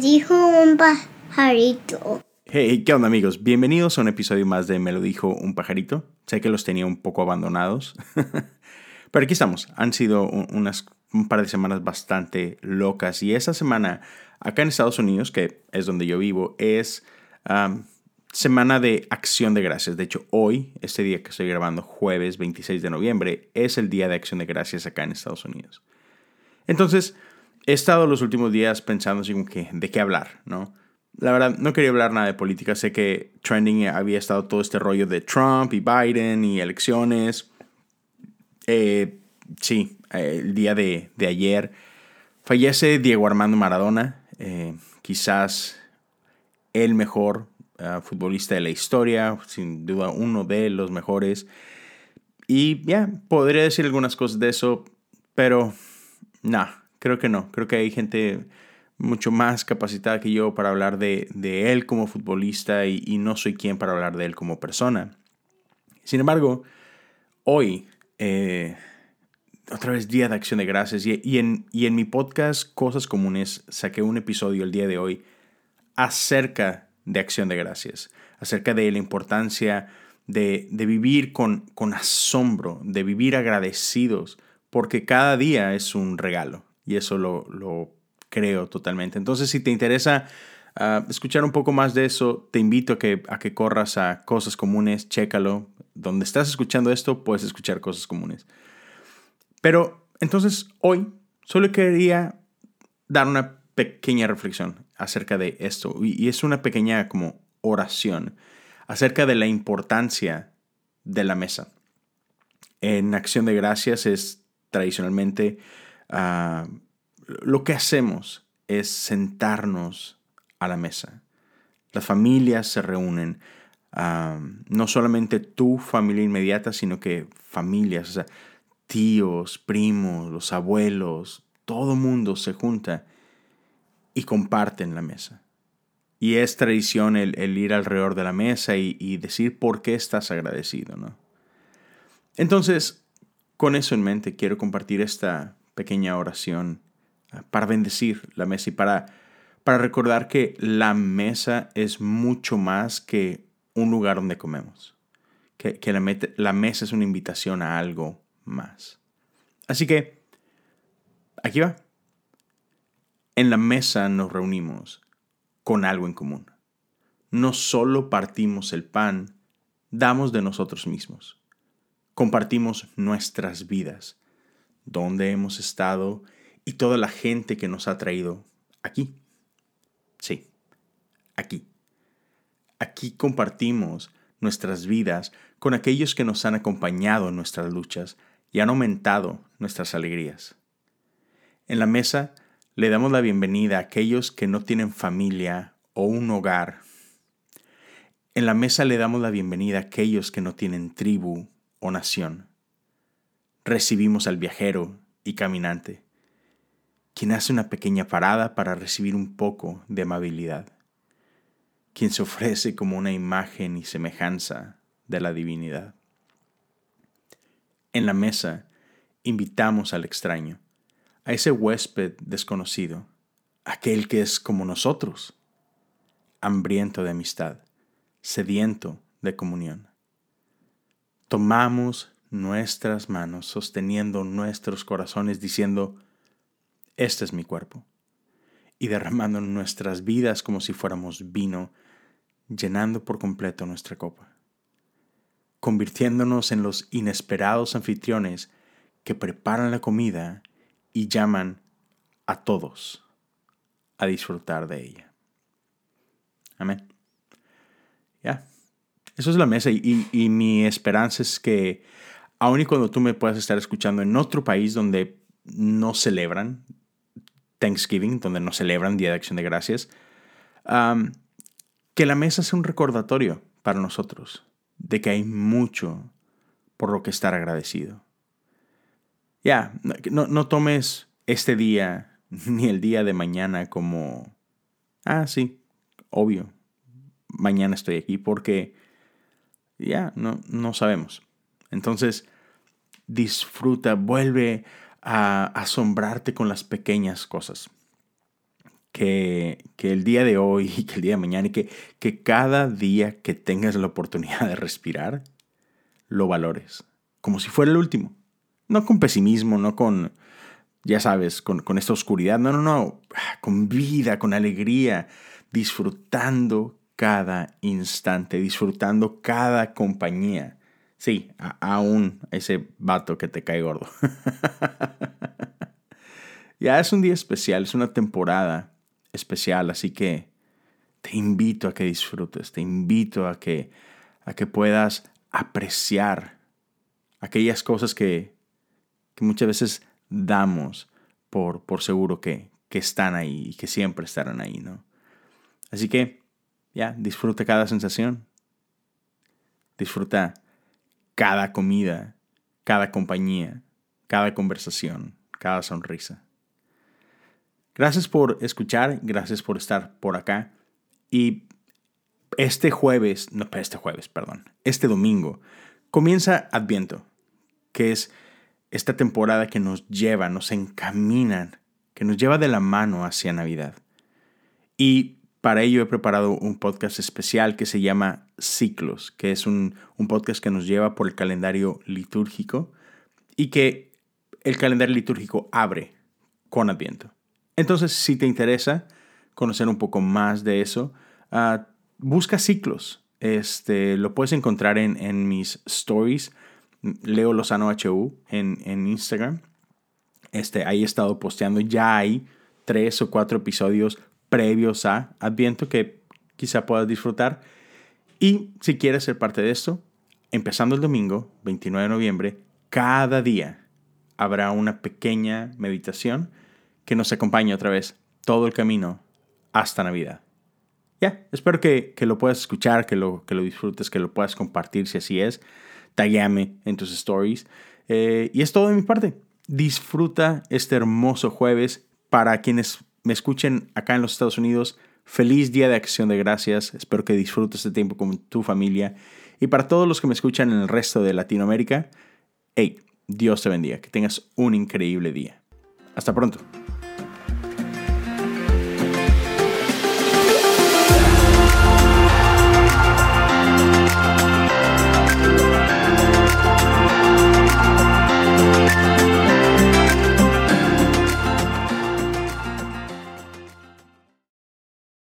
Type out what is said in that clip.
dijo un pajarito. Hey, ¿qué onda amigos? Bienvenidos a un episodio más de Me lo dijo un pajarito. Sé que los tenía un poco abandonados. Pero aquí estamos. Han sido unas, un par de semanas bastante locas. Y esta semana, acá en Estados Unidos, que es donde yo vivo, es semana de acción de gracias. De hecho, hoy, este día que estoy grabando, jueves 26 de noviembre, es el día de acción de gracias acá en Estados Unidos. Entonces, he estado los últimos días pensando así como que, de qué hablar, ¿no? La verdad, no quería hablar nada de política. Sé que trending había estado todo este rollo de Trump y Biden y elecciones. Eh, sí, el día de, ayer fallece Diego Armando Maradona, eh, quizás el mejor eh, futbolista de la historia, sin duda uno de los mejores. Y ya, podría decir algunas cosas de eso, pero no, creo que no. Creo que hay gente mucho más capacitada que yo para hablar de, él como futbolista y, no soy quien para hablar de él como persona. Sin embargo, hoy, eh, otra vez Día de Acción de Gracias, y, en, y en mi podcast Cosas Comunes saqué un episodio el día de hoy acerca de Acción de Gracias, acerca de la importancia de, vivir con, con asombro, de vivir agradecidos, porque cada día es un regalo, y eso lo, lo creo totalmente. Entonces, si te interesa ah, escuchar un poco más de eso, te invito a que, a que corras a Cosas Comunes, chécalo. Donde estás escuchando esto, puedes escuchar Cosas Comunes. Pero entonces, hoy solo quería dar una pequeña reflexión acerca de esto. Y, y es una pequeña como oración acerca de la importancia de la mesa. En acción de gracias es tradicionalmente uh, lo que hacemos es sentarnos a la mesa. Las familias se reúnen, no solamente tu familia inmediata, sino que familias, o sea, tíos, primos, los abuelos, todo mundo se junta y comparten la mesa. Y es tradición el, ir alrededor de la mesa y, y, decir por qué estás agradecido, ¿no? Entonces, con eso en mente, quiero compartir esta pequeña oración para bendecir la mesa y para, para recordar que la mesa es mucho más que un lugar donde comemos, que, la, la mesa es una invitación a algo más. Así que, aquí va. En la mesa nos reunimos con algo en común. No solo partimos el pan, damos de nosotros mismos. Compartimos nuestras vidas, dónde hemos estado y toda la gente que nos ha traído aquí. Sí, aquí. Aquí compartimos nuestras vidas con aquellos que nos han acompañado en nuestras luchas y han aumentado nuestras alegrías. En la mesa le damos la bienvenida a aquellos que no tienen familia o un hogar. En la mesa le damos la bienvenida a aquellos que no tienen tribu o nación. Recibimos al viajero y caminante quien hace una pequeña parada para recibir un poco de amabilidad, quien se ofrece como una imagen y semejanza de la divinidad. En la mesa invitamos al extraño, a ese huésped desconocido, aquel que es como nosotros, hambriento de amistad, sediento de comunión. Tomamos nuestras manos sosteniendo nuestros corazones diciendo, este es mi cuerpo, y derramando nuestras vidas como si fuéramos vino, llenando por completo nuestra copa, convirtiéndonos en los inesperados anfitriones que preparan la comida y llaman a todos a disfrutar de ella. Amén. Ya. Eso es la mesa y, y, mi esperanza es que aun y cuando tú me puedas estar escuchando en otro país donde no celebran, Thanksgiving, donde nos celebran Día de Acción de Gracias, que la mesa sea un recordatorio para nosotros de que hay mucho por lo que estar agradecido. Ya, no, no tomes este día ni el día de mañana como, ah, sí, obvio, mañana estoy aquí, porque ya, no, no sabemos. Entonces, disfruta, vuelve a asombrarte con las pequeñas cosas. que, el día de hoy y que el día de mañana y que, que cada día que tengas la oportunidad de respirar, lo valores, como si fuera el último. No con pesimismo, no con, ya sabes, con, con esta oscuridad, no, no, no, con vida, con alegría, disfrutando cada instante, disfrutando cada compañía. Sí, aún ese vato que te cae gordo. ya es un día especial, es una temporada especial, así que te invito a que disfrutes, te invito a que, a que puedas apreciar aquellas cosas que, que muchas veces damos por, por seguro que, que están ahí y que siempre estarán ahí, ¿no? Así que, ya, disfruta cada sensación. Disfruta cada comida, cada compañía, cada conversación, cada sonrisa. Gracias por escuchar, gracias por estar por acá. Y este jueves, no, este jueves, perdón, este domingo, comienza Adviento, que es esta temporada que nos lleva, nos encaminan, que nos lleva de la mano hacia Navidad. Y para ello he preparado un podcast especial que se llama Ciclos, que es un, un, podcast que nos lleva por el calendario litúrgico y que el calendario litúrgico abre con Adviento. Entonces, si te interesa conocer un poco más de eso, uh, busca Ciclos. Este, lo puedes encontrar en, en mis stories, Leo Lozano HU en, en Instagram. Este, ahí he estado posteando, ya hay tres o cuatro episodios previos a Adviento que quizá puedas disfrutar. Y si quieres ser parte de esto, empezando el domingo, 29 de noviembre, cada día habrá una pequeña meditación que nos acompañe otra vez todo el camino hasta Navidad. Ya, espero que, lo puedas escuchar, que lo, que lo disfrutes, que lo puedas compartir si así es. Taguéame en tus stories. Eh, y es todo de mi parte. Disfruta este hermoso jueves. Para quienes me escuchen acá en los Estados Unidos, feliz Día de Acción de Gracias. Espero que disfrutes este tiempo con tu familia. Y para todos los que me escuchan en el resto de Latinoamérica, hey, Dios te bendiga. Que tengas un increíble día. Hasta pronto.